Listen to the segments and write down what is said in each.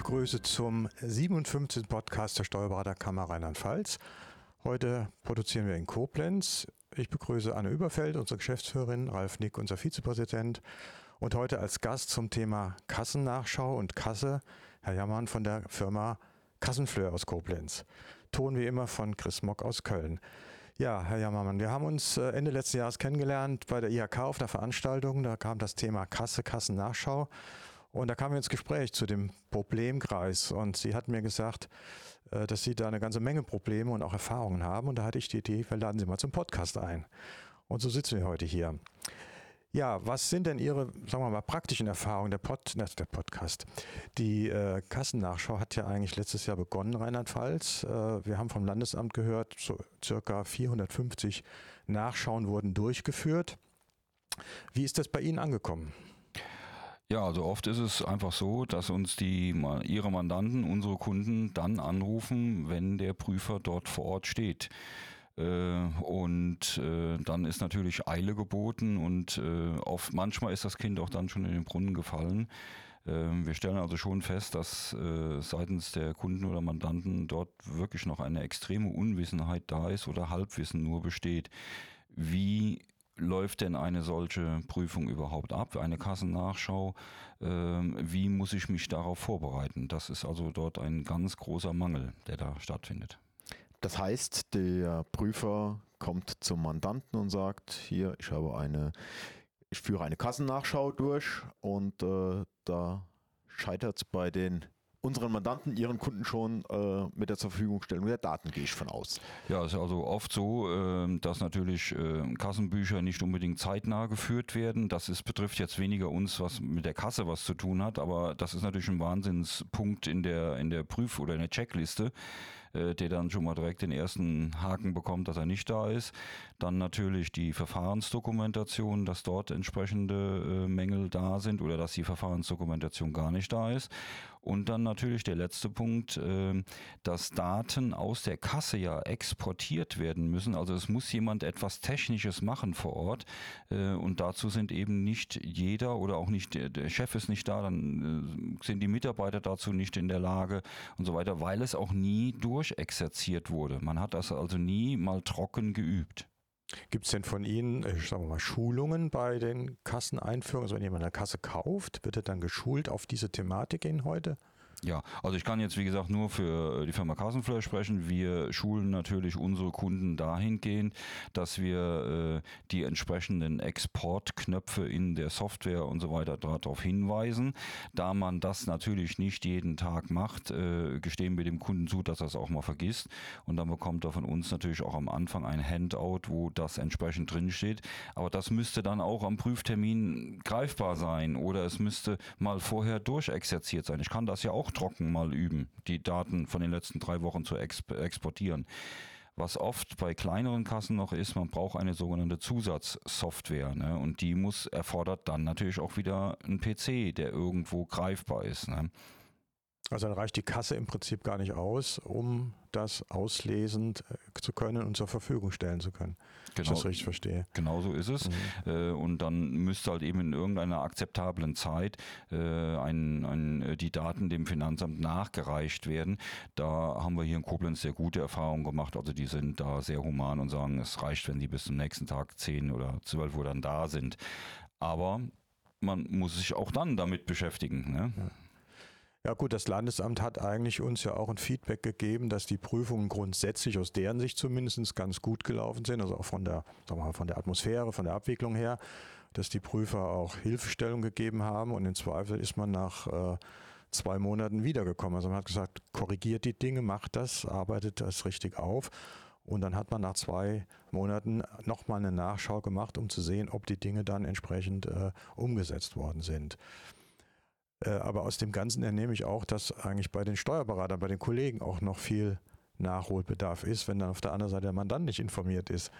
begrüße zum 57. Podcast der Steuerberaterkammer Rheinland-Pfalz. Heute produzieren wir in Koblenz. Ich begrüße Anne Überfeld, unsere Geschäftsführerin, Ralf Nick, unser Vizepräsident. Und heute als Gast zum Thema Kassennachschau und Kasse Herr Jammann von der Firma Kassenfleur aus Koblenz. Ton wie immer von Chris Mock aus Köln. Ja, Herr Jammermann, wir haben uns äh, Ende letzten Jahres kennengelernt bei der IHK auf einer Veranstaltung. Da kam das Thema Kasse, Kassennachschau. Und da kamen wir ins Gespräch zu dem Problemkreis. Und Sie hatten mir gesagt, äh, dass Sie da eine ganze Menge Probleme und auch Erfahrungen haben. Und da hatte ich die Idee, wir laden Sie mal zum Podcast ein. Und so sitzen wir heute hier. Ja, was sind denn Ihre, sagen wir mal, praktischen Erfahrungen? Der, Pod, der Podcast. Die äh, Kassennachschau hat ja eigentlich letztes Jahr begonnen, Rheinland-Pfalz. Äh, wir haben vom Landesamt gehört, so circa 450 Nachschauen wurden durchgeführt. Wie ist das bei Ihnen angekommen? Ja, also oft ist es einfach so, dass uns die ihre Mandanten, unsere Kunden dann anrufen, wenn der Prüfer dort vor Ort steht. Äh, und äh, dann ist natürlich Eile geboten und äh, oft, manchmal ist das Kind auch dann schon in den Brunnen gefallen. Wir stellen also schon fest, dass seitens der Kunden oder Mandanten dort wirklich noch eine extreme Unwissenheit da ist oder Halbwissen nur besteht. Wie läuft denn eine solche Prüfung überhaupt ab, eine Kassennachschau? Ähm, wie muss ich mich darauf vorbereiten? Das ist also dort ein ganz großer Mangel, der da stattfindet. Das heißt, der Prüfer kommt zum Mandanten und sagt, hier, ich habe eine, ich führe eine Kassennachschau durch und äh, da scheitert es bei den unseren Mandanten, ihren Kunden schon äh, mit der Zurverfügungstellung der Daten, gehe ich von aus. Ja, es ist also oft so, äh, dass natürlich äh, Kassenbücher nicht unbedingt zeitnah geführt werden. Das ist, betrifft jetzt weniger uns, was mit der Kasse was zu tun hat, aber das ist natürlich ein Wahnsinnspunkt in der, in der Prüf- oder in der Checkliste äh, der dann schon mal direkt den ersten Haken bekommt, dass er nicht da ist. Dann natürlich die Verfahrensdokumentation, dass dort entsprechende äh, Mängel da sind oder dass die Verfahrensdokumentation gar nicht da ist. Und dann natürlich der letzte Punkt, äh, dass Daten aus der Kasse ja exportiert werden müssen. Also es muss jemand etwas Technisches machen vor Ort. Äh, und dazu sind eben nicht jeder oder auch nicht der Chef ist nicht da, dann äh, sind die Mitarbeiter dazu nicht in der Lage und so weiter, weil es auch nie durch durchexerziert wurde. Man hat das also nie mal trocken geübt. Gibt es denn von Ihnen, ich sage mal, Schulungen bei den Kasseneinführungen? Also wenn jemand eine Kasse kauft, wird er dann geschult auf diese Thematik in heute? Ja, also ich kann jetzt wie gesagt nur für die Firma Kassenfleur sprechen. Wir schulen natürlich unsere Kunden dahingehend, dass wir äh, die entsprechenden Exportknöpfe in der Software und so weiter darauf hinweisen. Da man das natürlich nicht jeden Tag macht, äh, gestehen wir dem Kunden zu, dass er es auch mal vergisst. Und dann bekommt er von uns natürlich auch am Anfang ein Handout, wo das entsprechend drinsteht. Aber das müsste dann auch am Prüftermin greifbar sein oder es müsste mal vorher durchexerziert sein. Ich kann das ja auch trocken mal üben, die Daten von den letzten drei Wochen zu exportieren. Was oft bei kleineren Kassen noch ist, man braucht eine sogenannte Zusatzsoftware. Ne? Und die muss, erfordert dann natürlich auch wieder einen PC, der irgendwo greifbar ist. Ne? Also dann reicht die Kasse im Prinzip gar nicht aus, um das auslesend äh, zu können und zur Verfügung stellen zu können. Genau, ich das richtig verstehe. Genau so ist es. Mhm. Äh, und dann müsste halt eben in irgendeiner akzeptablen Zeit äh, ein, ein, die Daten dem Finanzamt nachgereicht werden. Da haben wir hier in Koblenz sehr gute Erfahrungen gemacht. Also die sind da sehr human und sagen, es reicht, wenn die bis zum nächsten Tag 10 oder 12 Uhr dann da sind. Aber man muss sich auch dann damit beschäftigen. Ne? Ja. Ja gut, das Landesamt hat eigentlich uns ja auch ein Feedback gegeben, dass die Prüfungen grundsätzlich aus deren Sicht zumindest ganz gut gelaufen sind, also auch von der, sagen wir mal, von der Atmosphäre, von der Abwicklung her, dass die Prüfer auch Hilfestellung gegeben haben und im Zweifel ist man nach äh, zwei Monaten wiedergekommen. Also man hat gesagt, korrigiert die Dinge, macht das, arbeitet das richtig auf. Und dann hat man nach zwei Monaten nochmal eine Nachschau gemacht, um zu sehen, ob die Dinge dann entsprechend äh, umgesetzt worden sind. Äh, aber aus dem Ganzen ernehme ich auch, dass eigentlich bei den Steuerberatern, bei den Kollegen auch noch viel Nachholbedarf ist, wenn dann auf der anderen Seite der Mandant nicht informiert ist.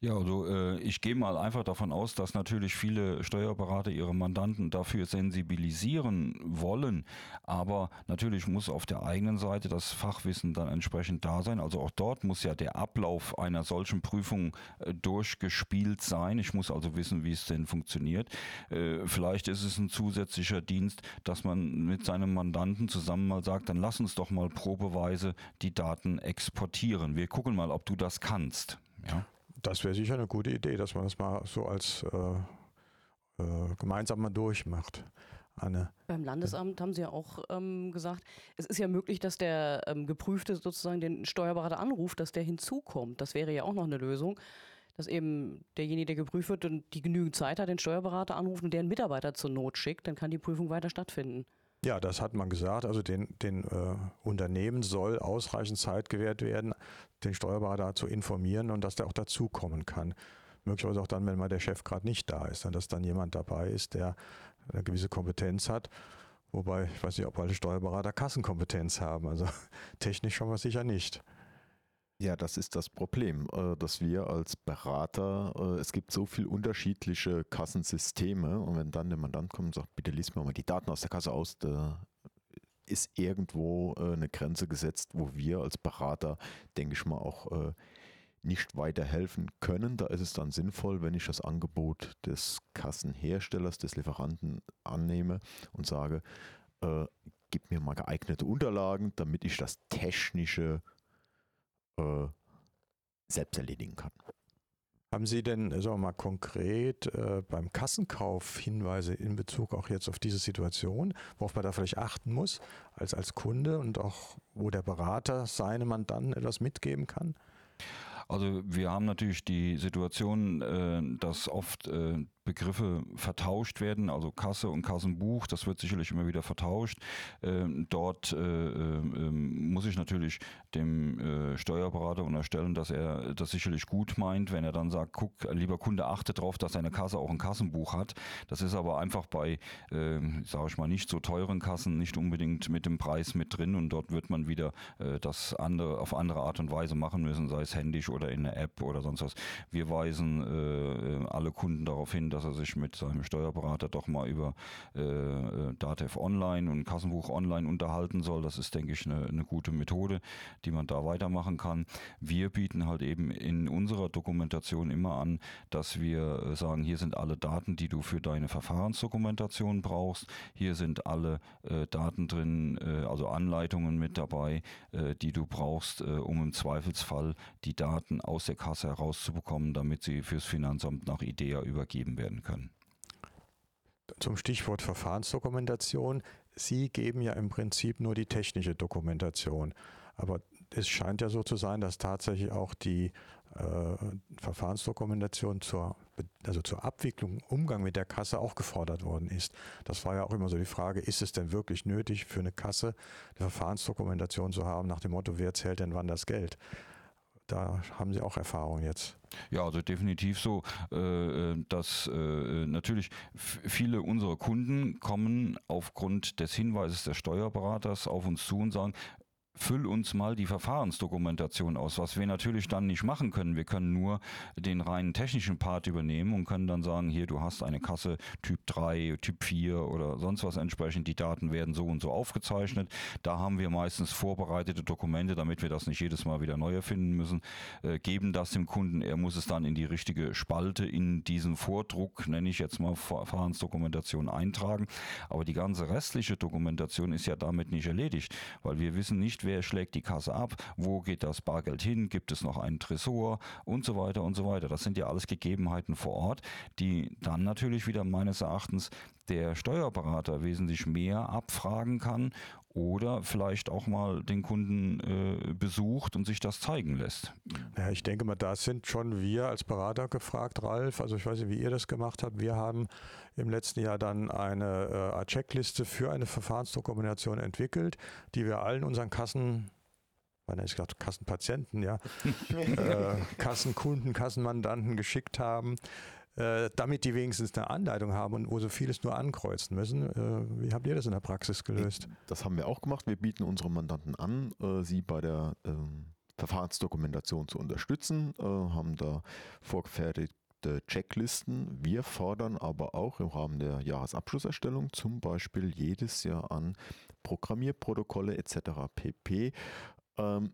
Ja, also äh, ich gehe mal einfach davon aus, dass natürlich viele Steuerberater ihre Mandanten dafür sensibilisieren wollen. Aber natürlich muss auf der eigenen Seite das Fachwissen dann entsprechend da sein. Also auch dort muss ja der Ablauf einer solchen Prüfung äh, durchgespielt sein. Ich muss also wissen, wie es denn funktioniert. Äh, vielleicht ist es ein zusätzlicher Dienst, dass man mit seinem Mandanten zusammen mal sagt, dann lass uns doch mal probeweise die Daten exportieren. Wir gucken mal, ob du das kannst. Ja. Das wäre sicher eine gute Idee, dass man das mal so als äh, äh, gemeinsam mal durchmacht. Anne. Beim Landesamt haben Sie ja auch ähm, gesagt, es ist ja möglich, dass der ähm, Geprüfte sozusagen den Steuerberater anruft, dass der hinzukommt. Das wäre ja auch noch eine Lösung, dass eben derjenige, der geprüft wird, die genügend Zeit hat, den Steuerberater anruft und deren Mitarbeiter zur Not schickt, dann kann die Prüfung weiter stattfinden. Ja, das hat man gesagt. Also den, den äh, Unternehmen soll ausreichend Zeit gewährt werden, den Steuerberater zu informieren und dass der auch dazukommen kann. Möglicherweise auch dann, wenn mal der Chef gerade nicht da ist, dass dann jemand dabei ist, der eine gewisse Kompetenz hat. Wobei, ich weiß nicht, ob alle Steuerberater Kassenkompetenz haben. Also technisch schon mal sicher nicht. Ja, das ist das Problem, äh, dass wir als Berater, äh, es gibt so viele unterschiedliche Kassensysteme und wenn dann der Mandant kommt und sagt, bitte lies mir mal die Daten aus der Kasse aus, da ist irgendwo äh, eine Grenze gesetzt, wo wir als Berater, denke ich mal, auch nicht weiterhelfen können. Da ist es dann sinnvoll, wenn ich das Angebot des Kassenherstellers, des Lieferanten annehme und sage, äh, gib mir mal geeignete Unterlagen, damit ich das Technische äh, selbst erledigen kann. Haben Sie denn, sagen wir mal konkret, äh, beim Kassenkauf Hinweise in Bezug auch jetzt auf diese Situation, worauf man da vielleicht achten muss, als, als Kunde und auch wo der Berater seinem Mandanten etwas mitgeben kann? Also wir haben natürlich die Situation, äh, dass oft äh, Begriffe vertauscht werden, also Kasse und Kassenbuch, das wird sicherlich immer wieder vertauscht. Ähm, dort äh, ähm, muss ich natürlich dem äh, Steuerberater unterstellen, dass er das sicherlich gut meint, wenn er dann sagt, guck, lieber Kunde, achte darauf, dass deine Kasse auch ein Kassenbuch hat. Das ist aber einfach bei, äh, sage ich mal, nicht so teuren Kassen nicht unbedingt mit dem Preis mit drin und dort wird man wieder äh, das andere auf andere Art und Weise machen müssen, sei es händisch oder in der App oder sonst was. Wir weisen äh, alle Kunden darauf hin, dass er sich mit seinem Steuerberater doch mal über äh, äh, Datev Online und Kassenbuch Online unterhalten soll. Das ist, denke ich, eine, eine gute Methode, die man da weitermachen kann. Wir bieten halt eben in unserer Dokumentation immer an, dass wir äh, sagen, hier sind alle Daten, die du für deine Verfahrensdokumentation brauchst. Hier sind alle äh, Daten drin, äh, also Anleitungen mit dabei, äh, die du brauchst, äh, um im Zweifelsfall die Daten aus der Kasse herauszubekommen, damit sie fürs Finanzamt nach IDEA übergeben werden können. Zum Stichwort Verfahrensdokumentation. Sie geben ja im Prinzip nur die technische Dokumentation. Aber es scheint ja so zu sein, dass tatsächlich auch die äh, Verfahrensdokumentation zur, also zur Abwicklung, Umgang mit der Kasse auch gefordert worden ist. Das war ja auch immer so die Frage, ist es denn wirklich nötig für eine Kasse eine Verfahrensdokumentation zu haben, nach dem Motto, wer zählt denn wann das Geld? Da haben Sie auch Erfahrung jetzt. Ja, also definitiv so, äh, äh, dass äh, natürlich viele unserer Kunden kommen aufgrund des Hinweises des Steuerberaters auf uns zu und sagen, füll uns mal die Verfahrensdokumentation aus, was wir natürlich dann nicht machen können. Wir können nur den reinen technischen Part übernehmen und können dann sagen, hier, du hast eine Kasse Typ 3, Typ 4 oder sonst was entsprechend. Die Daten werden so und so aufgezeichnet. Da haben wir meistens vorbereitete Dokumente, damit wir das nicht jedes Mal wieder neu erfinden müssen, äh, geben das dem Kunden. Er muss es dann in die richtige Spalte in diesen Vordruck, nenne ich jetzt mal Verfahrensdokumentation, eintragen. Aber die ganze restliche Dokumentation ist ja damit nicht erledigt, weil wir wissen nicht, wer schlägt die Kasse ab, wo geht das Bargeld hin, gibt es noch einen Tresor? Und so weiter und so weiter. Das sind ja alles Gegebenheiten vor Ort, die dann natürlich wieder meines Erachtens der Steuerberater wesentlich mehr abfragen kann oder vielleicht auch mal den Kunden äh, besucht und sich das zeigen lässt. Ja, ich denke mal, da sind schon wir als Berater gefragt, Ralf. Also ich weiß nicht, wie ihr das gemacht habt. Wir haben im letzten Jahr dann eine äh, Checkliste für eine Verfahrensdokumentation entwickelt, die wir allen unseren Kassen meine ich gesagt, Kassenpatienten, ja, äh, Kassenkunden, Kassenmandanten geschickt haben, äh, damit die wenigstens eine Anleitung haben und wo so vieles nur ankreuzen müssen. Äh, wie habt ihr das in der Praxis gelöst? Das haben wir auch gemacht. Wir bieten unsere Mandanten an, äh, sie bei der ähm, Verfahrensdokumentation zu unterstützen, äh, haben da vorgefertigte Checklisten. Wir fordern aber auch im Rahmen der Jahresabschlusserstellung zum Beispiel jedes Jahr an Programmierprotokolle etc. pp. Ähm,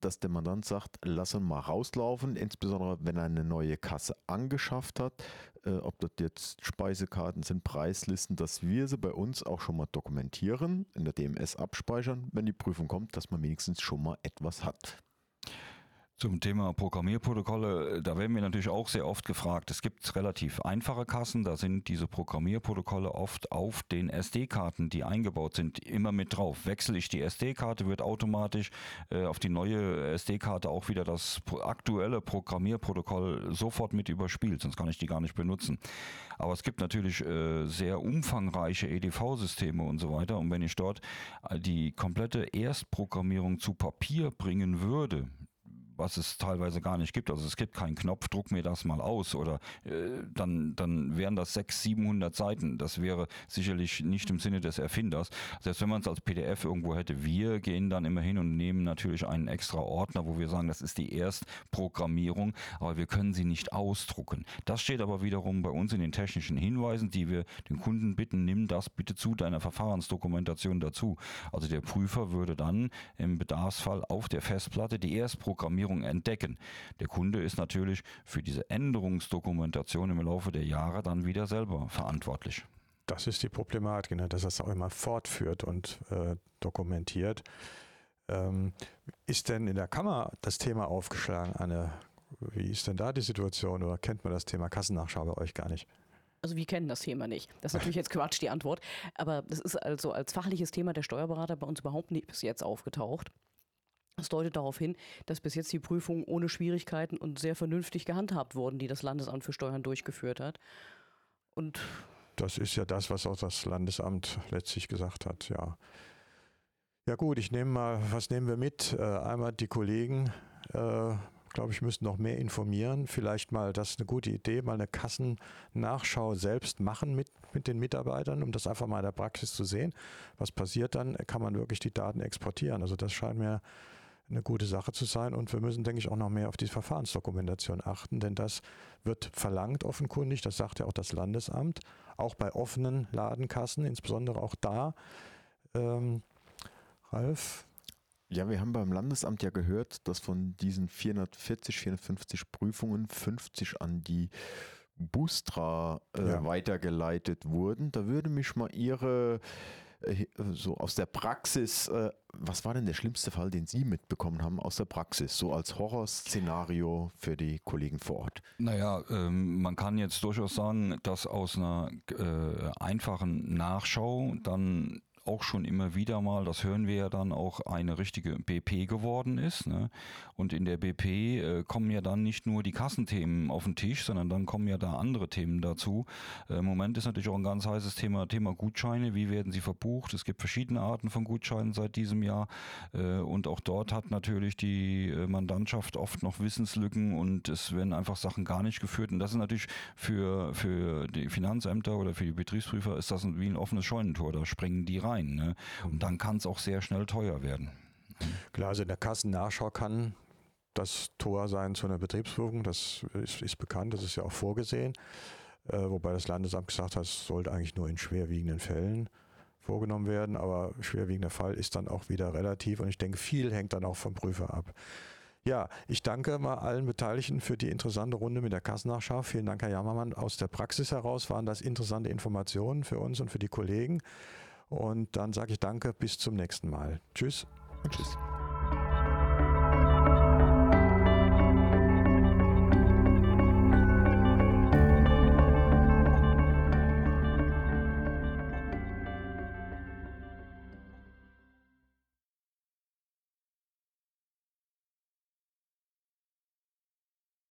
dass der Mandant sagt, lass ihn mal rauslaufen, insbesondere wenn er eine neue Kasse angeschafft hat, äh, ob das jetzt Speisekarten sind, Preislisten, dass wir sie bei uns auch schon mal dokumentieren, in der DMS abspeichern, wenn die Prüfung kommt, dass man wenigstens schon mal etwas hat. Zum Thema Programmierprotokolle, da werden wir natürlich auch sehr oft gefragt. Es gibt relativ einfache Kassen, da sind diese Programmierprotokolle oft auf den SD-Karten, die eingebaut sind, immer mit drauf. Wechsle ich die SD-Karte, wird automatisch äh, auf die neue SD-Karte auch wieder das aktuelle Programmierprotokoll sofort mit überspielt, sonst kann ich die gar nicht benutzen. Aber es gibt natürlich äh, sehr umfangreiche EDV-Systeme und so weiter. Und wenn ich dort äh, die komplette Erstprogrammierung zu Papier bringen würde, was es teilweise gar nicht gibt. Also es gibt keinen Knopf, druck mir das mal aus oder äh, dann, dann wären das 600, 700 Seiten. Das wäre sicherlich nicht im Sinne des Erfinders. Selbst wenn man es als PDF irgendwo hätte, wir gehen dann immer hin und nehmen natürlich einen extra Ordner, wo wir sagen, das ist die Erstprogrammierung, aber wir können sie nicht ausdrucken. Das steht aber wiederum bei uns in den technischen Hinweisen, die wir den Kunden bitten, nimm das bitte zu deiner Verfahrensdokumentation dazu. Also der Prüfer würde dann im Bedarfsfall auf der Festplatte die Erstprogrammierung Optimierung entdecken. Der Kunde ist natürlich für diese Änderungsdokumentation im Laufe der Jahre dann wieder selber verantwortlich. Das ist die Problematik, ne? dass das auch immer fortführt und äh, dokumentiert. Ähm, ist denn in der Kammer das Thema aufgeschlagen, Anne? Wie ist denn da die Situation oder kennt man das Thema Kassennachschau bei euch gar nicht? Also wir kennen das Thema nicht. Das ist natürlich jetzt Quatsch, die Antwort. Aber das ist also als fachliches Thema der Steuerberater bei uns überhaupt nicht bis jetzt aufgetaucht. Das deutet darauf hin, dass bis jetzt die Prüfungen ohne Schwierigkeiten und sehr vernünftig gehandhabt wurden, die das Landesamt für Steuern durchgeführt hat. Und das ist ja das, was auch das Landesamt letztlich gesagt hat, ja. Ja gut, ich nehme mal, was nehmen wir mit? Äh, einmal die Kollegen, äh, glaube ich, müssen noch mehr informieren. Vielleicht mal, das ist eine gute Idee, mal eine Kassennachschau selbst machen mit, mit den Mitarbeitern, um das einfach mal in der Praxis zu sehen. Was passiert dann? Kann man wirklich die Daten exportieren? Also das scheint mir eine gute Sache zu sein. Und wir müssen, denke ich, auch noch mehr auf die Verfahrensdokumentation achten, denn das wird verlangt offenkundig, das sagt ja auch das Landesamt, auch bei offenen Ladenkassen, insbesondere auch da. Ähm, Ralf? Ja, wir haben beim Landesamt ja gehört, dass von diesen 440, 450 Prüfungen 50 an die Bustra äh, ja. weitergeleitet wurden. Da würde mich mal Ihre so aus der Praxis, äh, was war denn der schlimmste Fall, den Sie mitbekommen haben aus der Praxis, so als Horrorszenario für die Kollegen vor Ort? Naja, ähm, man kann jetzt durchaus sagen, dass aus einer äh, einfachen Nachschau dann auch schon immer wieder mal, das hören wir ja dann auch, eine richtige BP geworden ist. Ne? Und in der BP äh, kommen ja dann nicht nur die Kassenthemen auf den Tisch, sondern dann kommen ja da andere Themen dazu. Äh, Im Moment ist natürlich auch ein ganz heißes Thema, Thema Gutscheine. Wie werden sie verbucht? Es gibt verschiedene Arten von Gutscheinen seit diesem Jahr. Äh, und auch dort hat natürlich die äh, Mandantschaft oft noch Wissenslücken und es werden einfach Sachen gar nicht geführt. Und das ist natürlich für, für die Finanzämter oder für die Betriebsprüfer ist das wie ein offenes Scheunentor. Da springen die rein rein. Ne? Und dann kann es auch sehr schnell teuer werden. Klar, also in der Kassennachschau kann das Tor sein zu einer Betriebsprüfung. Das ist, ist bekannt, das ist ja auch vorgesehen. Äh, wobei das Landesamt gesagt hat, es sollte eigentlich nur in schwerwiegenden Fällen vorgenommen werden. Aber schwerwiegender Fall ist dann auch wieder relativ. Und ich denke, viel hängt dann auch vom Prüfer ab. Ja, ich danke mal allen Beteiligten für die interessante Runde mit der Kassennachschau. Vielen Dank, Herr Jammermann. Aus der Praxis heraus waren das interessante Informationen für uns und für die Kollegen. Und dann sage ich danke, bis zum nächsten Mal. Tschüss. Und tschüss.